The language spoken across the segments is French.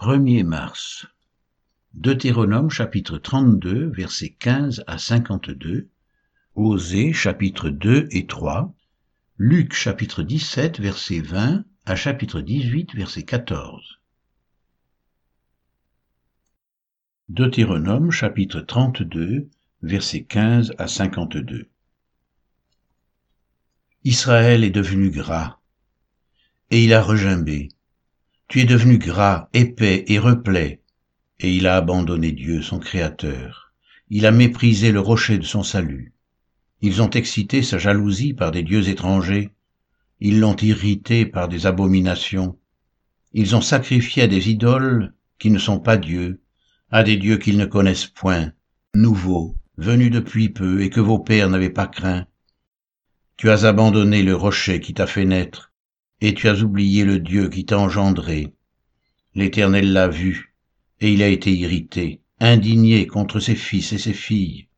1er mars. Deutéronome chapitre 32 versets 15 à 52, Osée chapitre 2 et 3, Luc chapitre 17 verset 20 à chapitre 18 verset 14. Deutéronome chapitre 32 versets 15 à 52. Israël est devenu gras, et il a regimbé tu es devenu gras, épais et replet. Et il a abandonné Dieu, son Créateur. Il a méprisé le rocher de son salut. Ils ont excité sa jalousie par des dieux étrangers. Ils l'ont irrité par des abominations. Ils ont sacrifié à des idoles qui ne sont pas dieux, à des dieux qu'ils ne connaissent point, nouveaux, venus depuis peu et que vos pères n'avaient pas craint. Tu as abandonné le rocher qui t'a fait naître, et tu as oublié le Dieu qui t'a engendré. L'Éternel l'a vu, et il a été irrité, indigné contre ses fils et ses filles.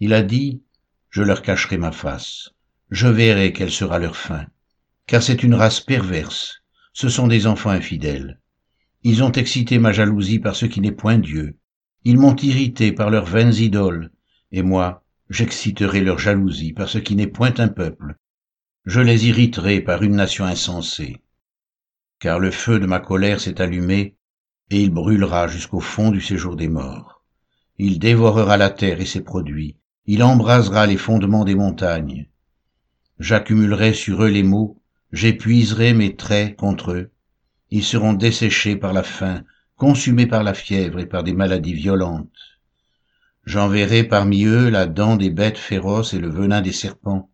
Il a dit, je leur cacherai ma face, je verrai quelle sera leur fin, car c'est une race perverse, ce sont des enfants infidèles. Ils ont excité ma jalousie par ce qui n'est point Dieu, ils m'ont irrité par leurs vaines idoles, et moi, j'exciterai leur jalousie par ce qui n'est point un peuple, je les irriterai par une nation insensée. Car le feu de ma colère s'est allumé, et il brûlera jusqu'au fond du séjour des morts. Il dévorera la terre et ses produits, il embrasera les fondements des montagnes. J'accumulerai sur eux les maux, j'épuiserai mes traits contre eux. Ils seront desséchés par la faim, consumés par la fièvre et par des maladies violentes. J'enverrai parmi eux la dent des bêtes féroces et le venin des serpents.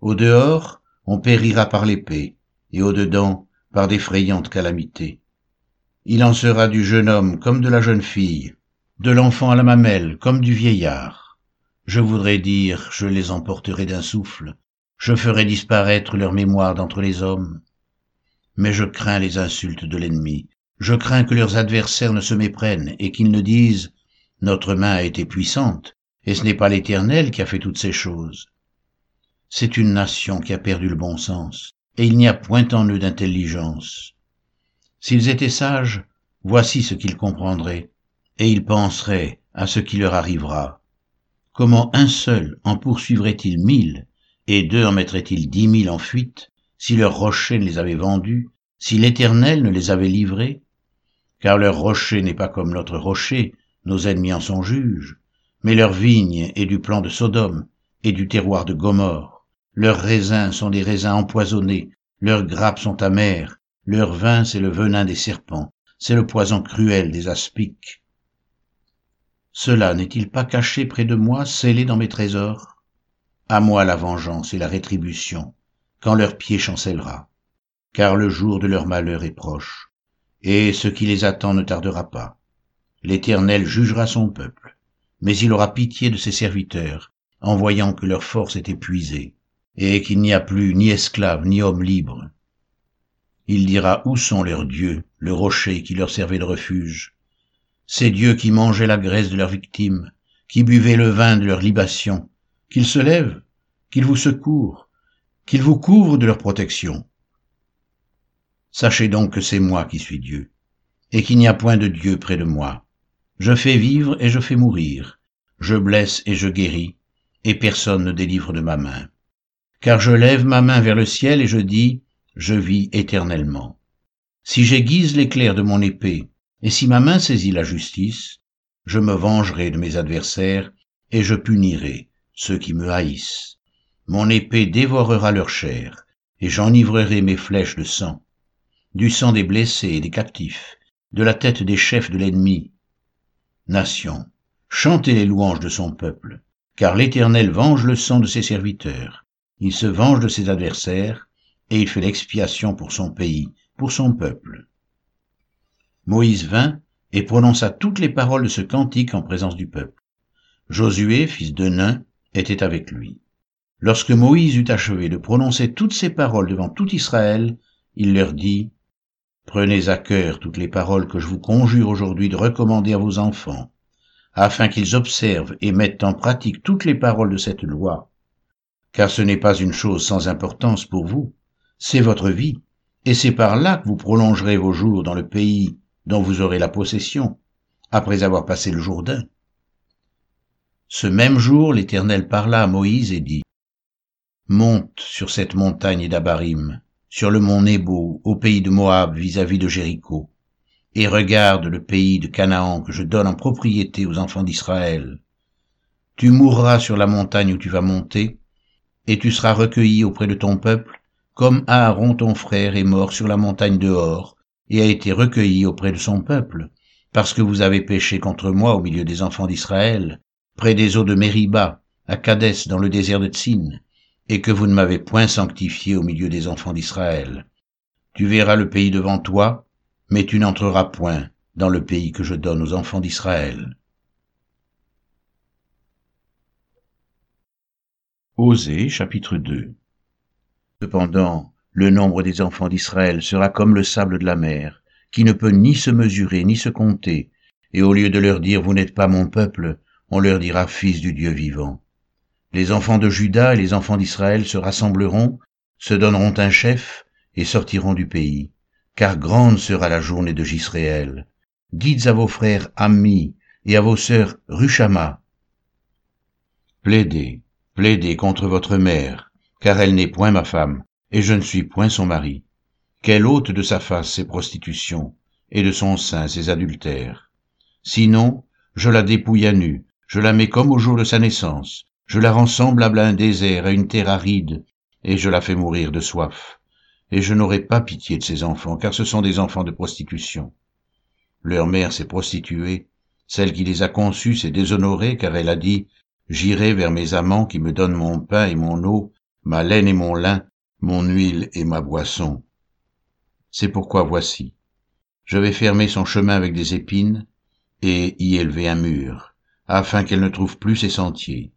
Au dehors, on périra par l'épée, et au dedans, par d'effrayantes calamités. Il en sera du jeune homme comme de la jeune fille, de l'enfant à la mamelle comme du vieillard. Je voudrais dire, je les emporterai d'un souffle, je ferai disparaître leur mémoire d'entre les hommes. Mais je crains les insultes de l'ennemi, je crains que leurs adversaires ne se méprennent et qu'ils ne disent, Notre main a été puissante, et ce n'est pas l'Éternel qui a fait toutes ces choses c'est une nation qui a perdu le bon sens, et il n'y a point en eux d'intelligence. S'ils étaient sages, voici ce qu'ils comprendraient, et ils penseraient à ce qui leur arrivera. Comment un seul en poursuivrait-il mille, et deux en mettrait-il dix mille en fuite, si leur rocher ne les avait vendus, si l'Éternel ne les avait livrés? Car leur rocher n'est pas comme notre rocher, nos ennemis en sont juges, mais leur vigne est du plan de Sodome et du terroir de Gomorre. Leurs raisins sont des raisins empoisonnés, leurs grappes sont amères, leur vin c'est le venin des serpents, c'est le poison cruel des aspics. Cela n'est-il pas caché près de moi, scellé dans mes trésors? À moi la vengeance et la rétribution, quand leur pied chancellera, car le jour de leur malheur est proche, et ce qui les attend ne tardera pas. L'Éternel jugera son peuple, mais il aura pitié de ses serviteurs, en voyant que leur force est épuisée et qu'il n'y a plus ni esclaves ni hommes libres. Il dira où sont leurs dieux, le rocher qui leur servait de refuge, ces dieux qui mangeaient la graisse de leurs victimes, qui buvaient le vin de leurs libations, qu'ils se lèvent, qu'ils vous secourent, qu'ils vous couvrent de leur protection. Sachez donc que c'est moi qui suis Dieu, et qu'il n'y a point de Dieu près de moi. Je fais vivre et je fais mourir, je blesse et je guéris, et personne ne délivre de ma main car je lève ma main vers le ciel et je dis, je vis éternellement. Si j'aiguise l'éclair de mon épée, et si ma main saisit la justice, je me vengerai de mes adversaires, et je punirai ceux qui me haïssent. Mon épée dévorera leur chair, et j'enivrerai mes flèches de sang, du sang des blessés et des captifs, de la tête des chefs de l'ennemi. Nation, chantez les louanges de son peuple, car l'Éternel venge le sang de ses serviteurs il se venge de ses adversaires, et il fait l'expiation pour son pays, pour son peuple. Moïse vint et prononça toutes les paroles de ce cantique en présence du peuple. Josué, fils de Nun, était avec lui. Lorsque Moïse eut achevé de prononcer toutes ces paroles devant tout Israël, il leur dit, Prenez à cœur toutes les paroles que je vous conjure aujourd'hui de recommander à vos enfants, afin qu'ils observent et mettent en pratique toutes les paroles de cette loi, car ce n'est pas une chose sans importance pour vous, c'est votre vie, et c'est par là que vous prolongerez vos jours dans le pays dont vous aurez la possession, après avoir passé le Jourdain. Ce même jour, l'Éternel parla à Moïse et dit, Monte sur cette montagne d'Abarim, sur le mont Nebo, au pays de Moab vis-à-vis de Jéricho, et regarde le pays de Canaan que je donne en propriété aux enfants d'Israël. Tu mourras sur la montagne où tu vas monter, et tu seras recueilli auprès de ton peuple, comme Aaron ton frère est mort sur la montagne de Hor, et a été recueilli auprès de son peuple, parce que vous avez péché contre moi au milieu des enfants d'Israël, près des eaux de Mériba, à Cadès dans le désert de Tsin, et que vous ne m'avez point sanctifié au milieu des enfants d'Israël. Tu verras le pays devant toi, mais tu n'entreras point dans le pays que je donne aux enfants d'Israël. Osée chapitre 2 Cependant, le nombre des enfants d'Israël sera comme le sable de la mer, qui ne peut ni se mesurer ni se compter, et au lieu de leur dire Vous n'êtes pas mon peuple, on leur dira Fils du Dieu vivant. Les enfants de Juda et les enfants d'Israël se rassembleront, se donneront un chef, et sortiront du pays, car grande sera la journée de Jisraël. Dites à vos frères Ami et à vos sœurs Ruchama, Plaidez, plaidez contre votre mère, car elle n'est point ma femme, et je ne suis point son mari. Qu'elle ôte de sa face ses prostitutions, et de son sein ses adultères. Sinon, je la dépouille à nu, je la mets comme au jour de sa naissance, je la rends semblable à un désert, à une terre aride, et je la fais mourir de soif. Et je n'aurai pas pitié de ses enfants, car ce sont des enfants de prostitution. Leur mère s'est prostituée, celle qui les a conçus s'est déshonorée, car elle a dit, J'irai vers mes amants qui me donnent mon pain et mon eau, ma laine et mon lin, mon huile et ma boisson. C'est pourquoi voici, je vais fermer son chemin avec des épines et y élever un mur, afin qu'elle ne trouve plus ses sentiers.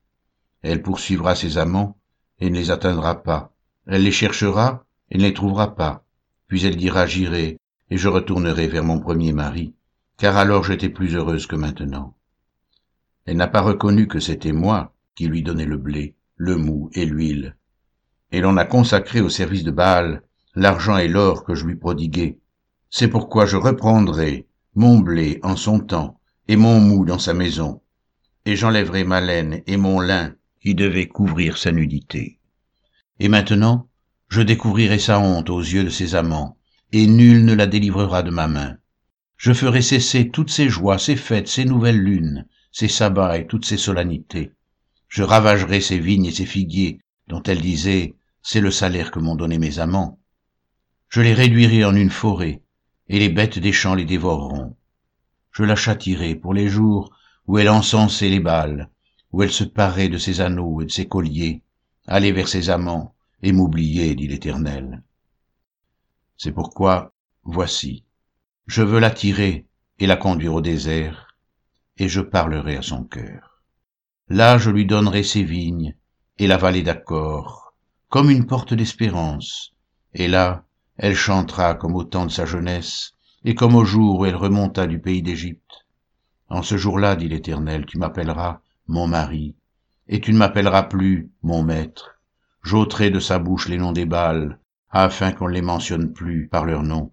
Elle poursuivra ses amants et ne les atteindra pas. Elle les cherchera et ne les trouvera pas. Puis elle dira J'irai et je retournerai vers mon premier mari, car alors j'étais plus heureuse que maintenant. Elle n'a pas reconnu que c'était moi qui lui donnais le blé, le mou et l'huile. Et l'on a consacré au service de Baal l'argent et l'or que je lui prodiguais. C'est pourquoi je reprendrai mon blé en son temps et mon mou dans sa maison, et j'enlèverai ma laine et mon lin qui devaient couvrir sa nudité. Et maintenant, je découvrirai sa honte aux yeux de ses amants, et nul ne la délivrera de ma main. Je ferai cesser toutes ses joies, ses fêtes, ses nouvelles lunes, ses sabbats et toutes ses solennités. Je ravagerai ses vignes et ses figuiers, dont elle disait, c'est le salaire que m'ont donné mes amants. Je les réduirai en une forêt, et les bêtes des champs les dévoreront. Je la châtirai pour les jours où elle encensait les balles, où elle se parait de ses anneaux et de ses colliers, aller vers ses amants et m'oublier, dit l'Éternel. C'est pourquoi, voici, je veux l'attirer et la conduire au désert, et je parlerai à son cœur. Là je lui donnerai ses vignes et la vallée d'accord, comme une porte d'espérance, et là elle chantera comme au temps de sa jeunesse, et comme au jour où elle remonta du pays d'Égypte. En ce jour-là, dit l'Éternel, tu m'appelleras mon mari, et tu ne m'appelleras plus mon maître. J'ôterai de sa bouche les noms des Bâles, afin qu'on ne les mentionne plus par leur nom.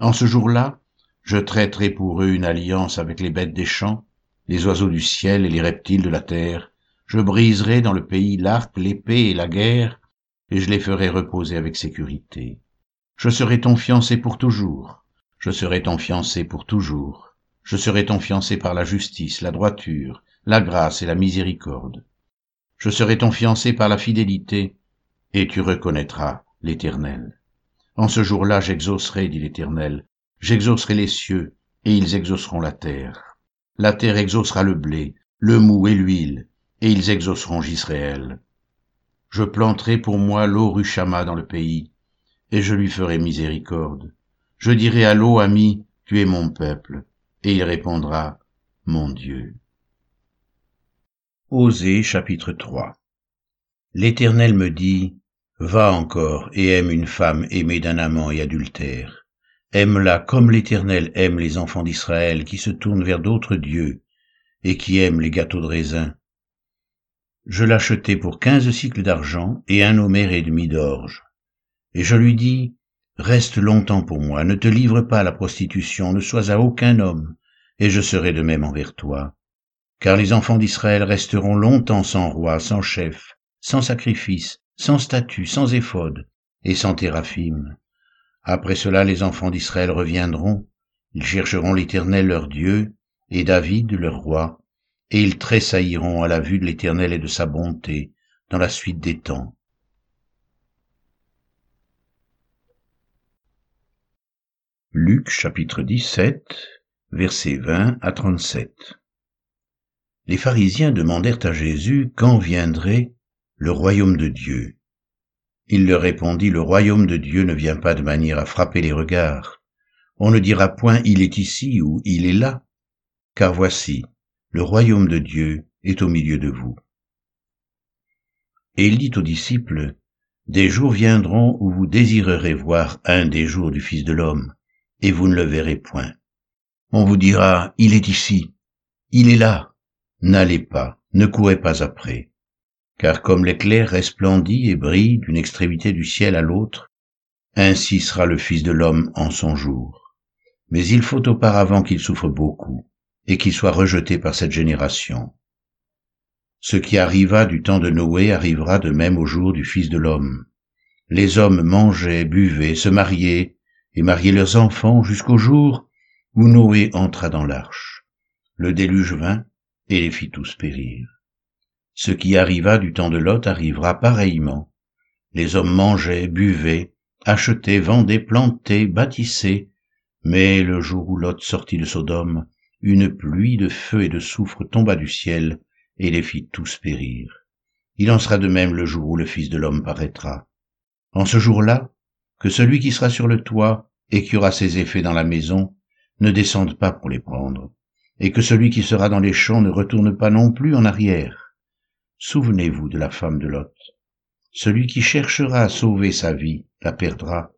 En ce jour-là, je traiterai pour eux une alliance avec les bêtes des champs, les oiseaux du ciel et les reptiles de la terre. Je briserai dans le pays l'arc, l'épée et la guerre, et je les ferai reposer avec sécurité. Je serai ton fiancé pour toujours. Je serai ton fiancé pour toujours. Je serai ton fiancé par la justice, la droiture, la grâce et la miséricorde. Je serai ton fiancé par la fidélité, et tu reconnaîtras l'Éternel. En ce jour-là, j'exaucerai, dit l'Éternel, j'exaucerai les cieux, et ils exauceront la terre. La terre exaucera le blé, le mou et l'huile, et ils exauceront Jisraël. Je planterai pour moi l'eau Ruchama dans le pays, et je lui ferai miséricorde. Je dirai à l'eau ami, tu es mon peuple, et il répondra, mon Dieu. Osée chapitre 3 L'Éternel me dit, Va encore et aime une femme aimée d'un amant et adultère Aime-la comme l'Éternel aime les enfants d'Israël qui se tournent vers d'autres dieux et qui aiment les gâteaux de raisin. Je l'achetai pour quinze cycles d'argent et un homère et demi d'orge. Et je lui dis, Reste longtemps pour moi, ne te livre pas à la prostitution, ne sois à aucun homme, et je serai de même envers toi. Car les enfants d'Israël resteront longtemps sans roi, sans chef, sans sacrifice, sans statut, sans éphode, et sans téraphim. Après cela, les enfants d'Israël reviendront, ils chercheront l'Éternel leur Dieu, et David leur roi, et ils tressailliront à la vue de l'Éternel et de sa bonté, dans la suite des temps. Luc chapitre 17, versets 20 à 37 Les pharisiens demandèrent à Jésus quand viendrait le royaume de Dieu. Il leur répondit, le royaume de Dieu ne vient pas de manière à frapper les regards. On ne dira point il est ici ou il est là, car voici, le royaume de Dieu est au milieu de vous. Et il dit aux disciples, Des jours viendront où vous désirerez voir un des jours du Fils de l'homme, et vous ne le verrez point. On vous dira, il est ici, il est là. N'allez pas, ne courez pas après. Car comme l'éclair resplendit et brille d'une extrémité du ciel à l'autre, ainsi sera le Fils de l'homme en son jour. Mais il faut auparavant qu'il souffre beaucoup, et qu'il soit rejeté par cette génération. Ce qui arriva du temps de Noé arrivera de même au jour du Fils de l'homme. Les hommes mangeaient, buvaient, se mariaient, et mariaient leurs enfants jusqu'au jour où Noé entra dans l'arche. Le déluge vint et les fit tous périr. Ce qui arriva du temps de Lot arrivera pareillement. Les hommes mangeaient, buvaient, achetaient, vendaient, plantaient, bâtissaient, mais le jour où Lot sortit de Sodome, une pluie de feu et de soufre tomba du ciel et les fit tous périr. Il en sera de même le jour où le Fils de l'homme paraîtra. En ce jour-là, que celui qui sera sur le toit et qui aura ses effets dans la maison ne descende pas pour les prendre, et que celui qui sera dans les champs ne retourne pas non plus en arrière. Souvenez-vous de la femme de Lot. Celui qui cherchera à sauver sa vie la perdra,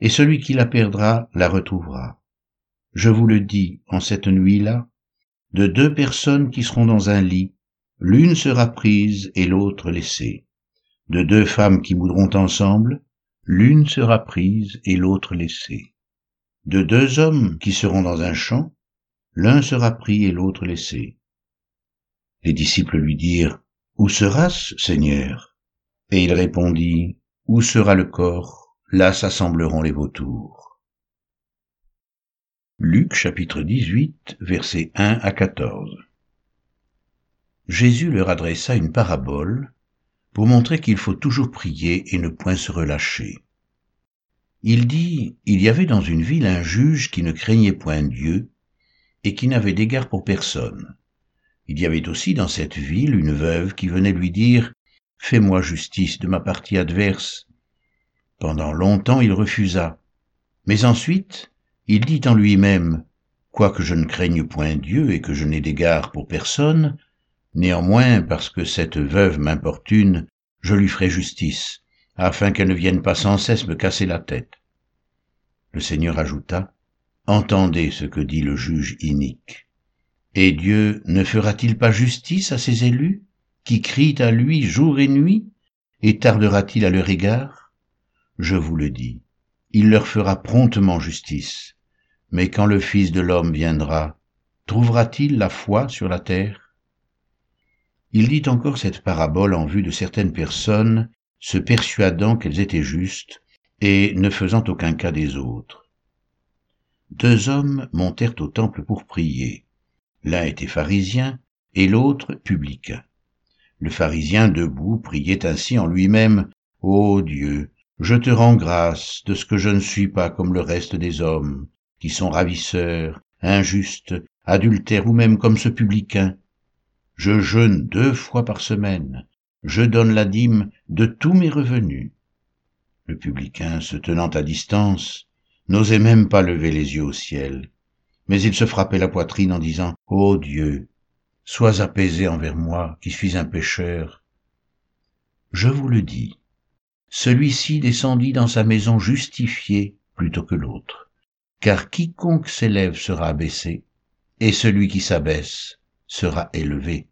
et celui qui la perdra la retrouvera. Je vous le dis, en cette nuit-là, de deux personnes qui seront dans un lit, l'une sera prise et l'autre laissée. De deux femmes qui moudront ensemble, l'une sera prise et l'autre laissée. De deux hommes qui seront dans un champ, l'un sera pris et l'autre laissé. Les disciples lui dirent, Où sera-ce, Seigneur? Et il répondit, Où sera le corps? Là s'assembleront les vautours. Luc chapitre 18 versets 1 à 14 Jésus leur adressa une parabole pour montrer qu'il faut toujours prier et ne point se relâcher. Il dit, il y avait dans une ville un juge qui ne craignait point Dieu et qui n'avait d'égard pour personne. Il y avait aussi dans cette ville une veuve qui venait lui dire, Fais-moi justice de ma partie adverse. Pendant longtemps il refusa, mais ensuite il dit en lui-même, Quoique je ne craigne point Dieu et que je n'ai d'égard pour personne, Néanmoins, parce que cette veuve m'importune, je lui ferai justice, afin qu'elle ne vienne pas sans cesse me casser la tête. Le Seigneur ajouta, Entendez ce que dit le juge inique. Et Dieu ne fera-t-il pas justice à ses élus, qui crient à lui jour et nuit, et tardera-t-il à leur égard? Je vous le dis, il leur fera promptement justice. Mais quand le Fils de l'homme viendra, trouvera-t-il la foi sur la terre? Il dit encore cette parabole en vue de certaines personnes se persuadant qu'elles étaient justes et ne faisant aucun cas des autres. Deux hommes montèrent au temple pour prier. L'un était pharisien et l'autre publicain. Le pharisien debout priait ainsi en lui-même, Ô Dieu, je te rends grâce de ce que je ne suis pas comme le reste des hommes, qui sont ravisseurs, injustes, adultères ou même comme ce publicain, je jeûne deux fois par semaine, je donne la dîme de tous mes revenus. Le publicain, se tenant à distance, n'osait même pas lever les yeux au ciel, mais il se frappait la poitrine en disant, Ô Dieu, sois apaisé envers moi, qui suis un pécheur. Je vous le dis, celui-ci descendit dans sa maison justifié plutôt que l'autre, car quiconque s'élève sera abaissé, et celui qui s'abaisse sera élevé.